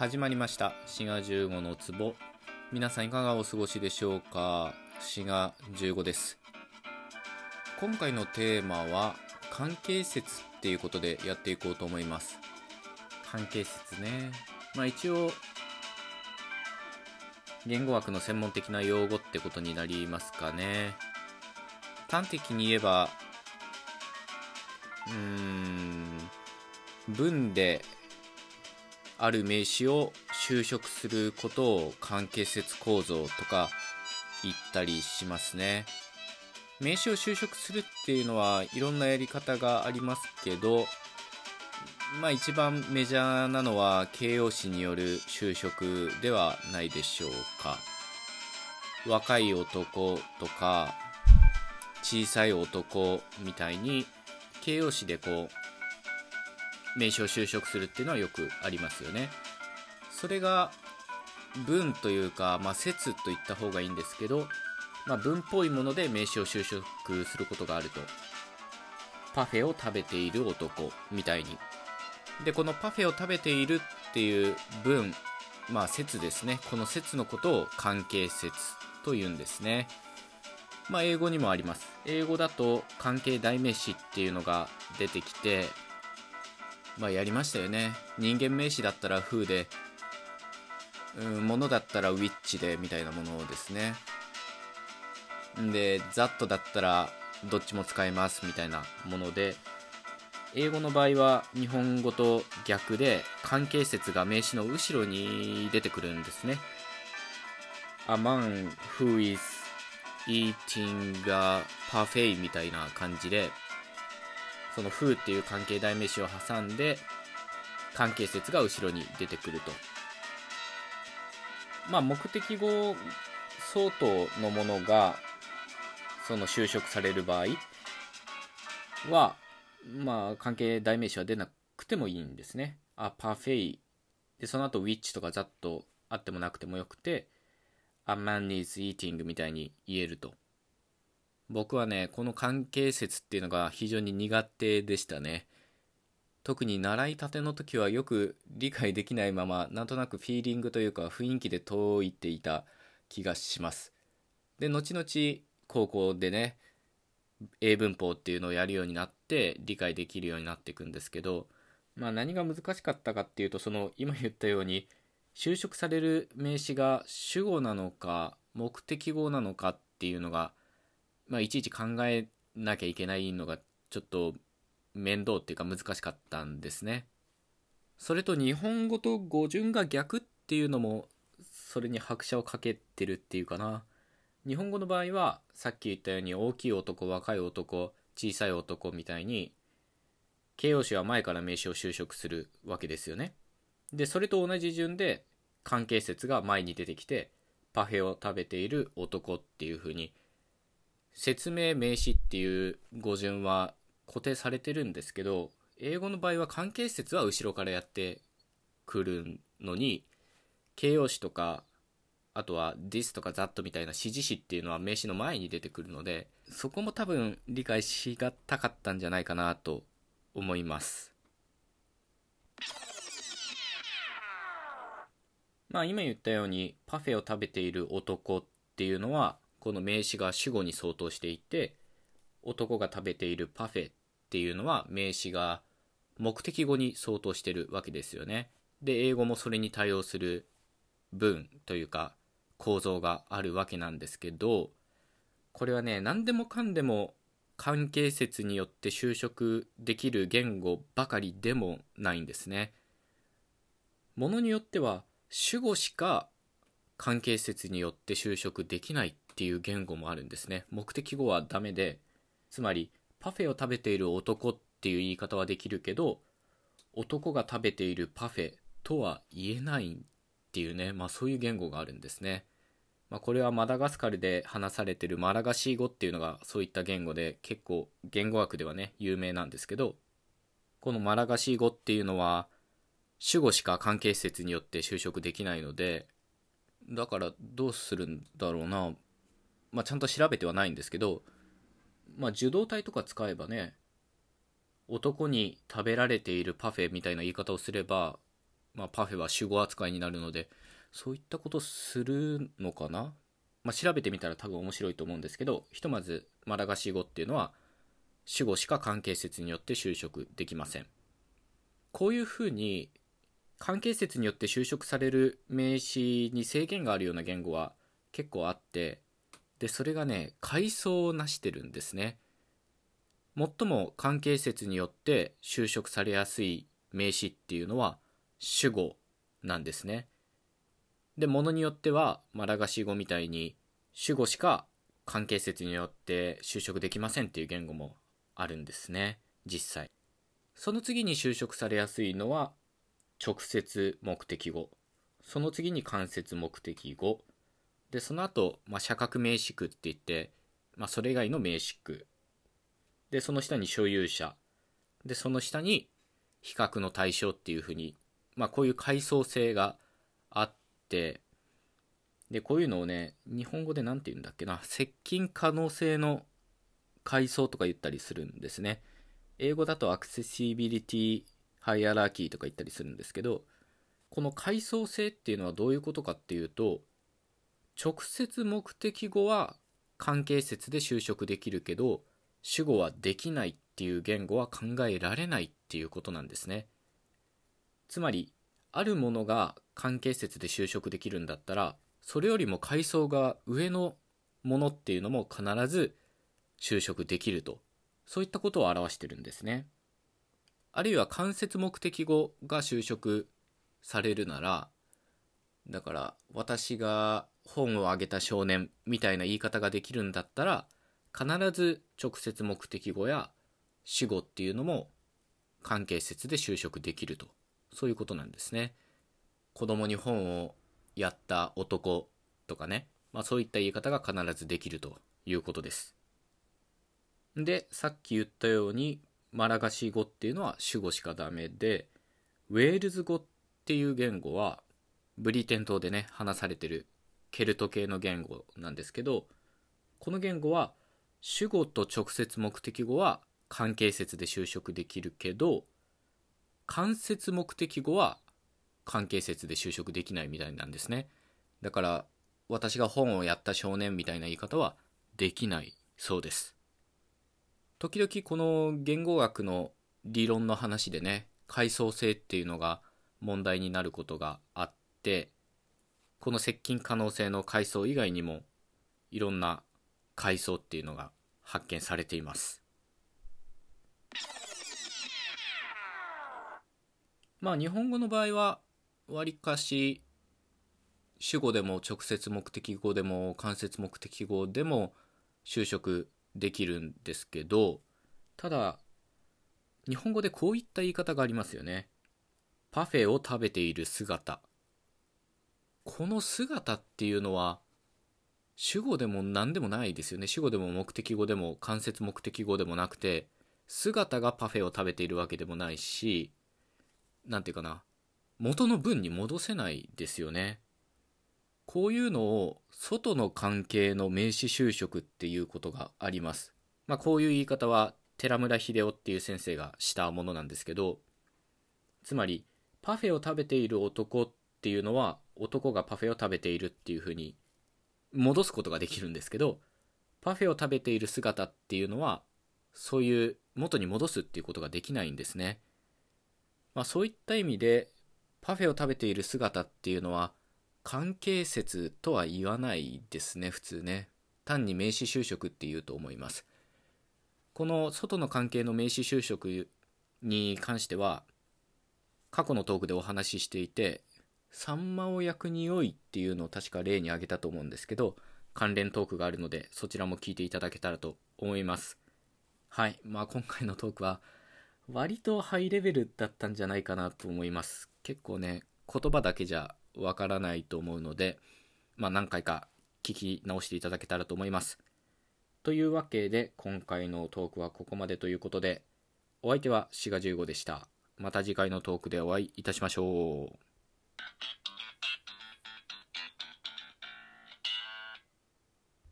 始まりました。滋賀15の壺。皆さんいかがお過ごしでしょうか？滋賀15です。今回のテーマは関係説っていうことでやっていこうと思います。関係説ね。まあ一応言語学の専門的な用語ってことになりますかね。端的に言えばうーん文である名詞を修飾することを関係説構造とか言ったりしますね。名詞を修飾するっていうのはいろんなやり方がありますけどまあ一番メジャーなのは形容詞による修飾ではないでしょうか。若い男とか小さい男みたいに形容詞でこう名詞を修飾するっていうのはよくありますよね。それが文というか、まあ、説と言った方がいいんですけど、まあ、文っぽいもので名詞を修飾することがあると。パフェを食べている男みたいに。でこのパフェを食べているっていう文まあ説ですね。この説のことを関係説というんですね。まあ英語にもあります。英語だと関係代名詞っていうのが出てきてまあやりましたよね。人間名詞だったら who でうん物だったら which でみたいなものですね。で that だったらどっちも使えますみたいなもので英語の場合は日本語と逆で関係説が名詞の後ろに出てくるんですね。A man who is eating a parfait みたいな感じでその who っていう関係代名詞を挟んで関係説が後ろに出てくると。まあ目的語相当のものがその修飾される場合はまあ関係代名詞は出なくてもいいんですね。あパフェイ。でその後 which とか that あってもなくてもよくて A man is eating みたいに言えると。僕はねこの関係説っていうのが非常に苦手でしたね。特に習いたての時はよく理解できないままなんとなくフィーリングというか雰囲気で解いていた気がします。で後々高校でね英文法っていうのをやるようになって理解できるようになっていくんですけどまあ何が難しかったかっていうとその今言ったように修飾される名詞が主語なのか目的語なのかっていうのがまあいちいち考えなきゃいけないのがちょっと面倒っていうか難しかったんですね。それと日本語と語順が逆っていうのもそれに拍車をかけてるっていうかな。日本語の場合はさっき言ったように大きい男若い男小さい男みたいに形容詞は前から名詞を修飾するわけですよね。でそれと同じ順で関係説が前に出てきてパフェを食べている男っていう風に説明名詞っていう語順は固定されてるんですけど英語の場合は関係説は後ろからやってくるのに形容詞とかあとは this とか that みたいな指示詞っていうのは名詞の前に出てくるのでそこも多分理解しがたかったんじゃないかなと思います。まあ今言ったようにパフェを食べている男っていうのはこの名詞が主語に相当していて男が食べているパフェっていうのは名詞が目的語に相当してるわけですよねで英語もそれに対応する文というか構造があるわけなんですけどこれはね何でもかんでも関係説によって修飾できる言語ばかりでもないんですね。ものによっては主語しか関係説によって修飾できないっていう言語もあるんですね。目的語はダメでつまりパフェを食べている男っていう言い方はできるけど男が食べているパフェとは言えないっていうね、まあそういう言語があるんですね。まあこれはマダガスカルで話されてるマラガシー語っていうのがそういった言語で結構言語学ではね、有名なんですけど、このマラガシー語っていうのは主語しか関係施設によって就職できないので、だからどうするんだろうな。まあちゃんと調べてはないんですけど、まあ受動体とか使えばね、男に食べられているパフェみたいな言い方をすればまあ、パフェは主語扱いになるのでそういったことするのかな、まあ、調べてみたら多分面白いと思うんですけどひとまずマラガシ語っていうのは主語しか関係説によって就職できません。こういうふうに関係説によって就職される名詞に制限があるような言語は結構あってでそれがね階層を成してるんですね。最も関係説によって就職されやすい名詞っていうのは主語なんですね。でものによってはマラガシ語みたいに主語しか関係説によって就職できませんっていう言語もあるんですね。実際。その次に就職されやすいのは直接目的語。その次に間接目的語。でその後、まあ、社格名詞句って言って、まあ、それ以外の名詞句でその下に所有者。でその下に比較の対象っていうふうに、まあ、こういう階層性があってでこういうのをね日本語で何て言うんだっけな。接近可能性の階層とか言ったりするんですね。英語だとアクセシビリティハイアラーキーとか言ったりするんですけどこの階層性っていうのはどういうことかっていうと直接目的語は関係説で就職できるけど主語はできないっていう言語は考えられないっていうことなんですね。つまりあるものが関係説で就職できるんだったらそれよりも階層が上のものっていうのも必ず就職できるとそういったことを表してるんですね。あるいは間接目的語が就職されるならだから私が本をあげた少年みたいな言い方ができるんだったら必ず直接目的語や死語っていうのも関係説で就職できると。そういうことなんですね。子供に本をやった男とかね、まあ、そういった言い方が必ずできるということです。でさっき言ったようにマラガシ語っていうのは主語しかダメでウェールズ語っていう言語はブリテン島でね話されてるケルト系の言語なんですけどこの言語は主語と直接目的語は関係説で就職できるけど間接目的語は関係説で就職できないみたいなんですね。だから私が本をやった少年みたいな言い方はできないそうです。時々この言語学の理論の話でね階層性っていうのが問題になることがあってこの接近可能性の階層以外にもいろんな階層っていうのが発見されています。まあ日本語の場合はわりかし主語でも直接目的語でも間接目的語でも就職できるんですけどただ日本語でこういった言い方がありますよね。パフェを食べている姿。この姿っていうのは主語でも何でもないですよね主語でも目的語でも間接目的語でもなくて姿がパフェを食べているわけでもないし何て言うかな元の文に戻せないですよねこういうのを外の関係の名詞修飾っていうことがあります。まあ、こういう言い方は寺村秀夫っていう先生がしたものなんですけど、つまりパフェを食べている男っていうのは男がパフェを食べているっていうふうに戻すことができるんですけど、パフェを食べている姿っていうのはそういう元に戻すっていうことができないんですね。まあ、そういった意味でパフェを食べている姿っていうのは関係説とは言わないですね普通ね単に名詞就職っていうと思いますこの外の関係の名詞就職に関しては過去のトークでお話ししていてさんまを焼く匂いっていうのを確か例に挙げたと思うんですけど関連トークがあるのでそちらも聞いていただけたらと思いますはいまあ今回のトークは割とハイレベルだったんじゃないかなと思います結構ね言葉だけじゃわからないと思うので、まあ、何回か聞き直していただけたらと思います。というわけで今回のトークはここまでということでお相手は志賀15でした。また次回のトークでお会いいたしましょう。Thank you.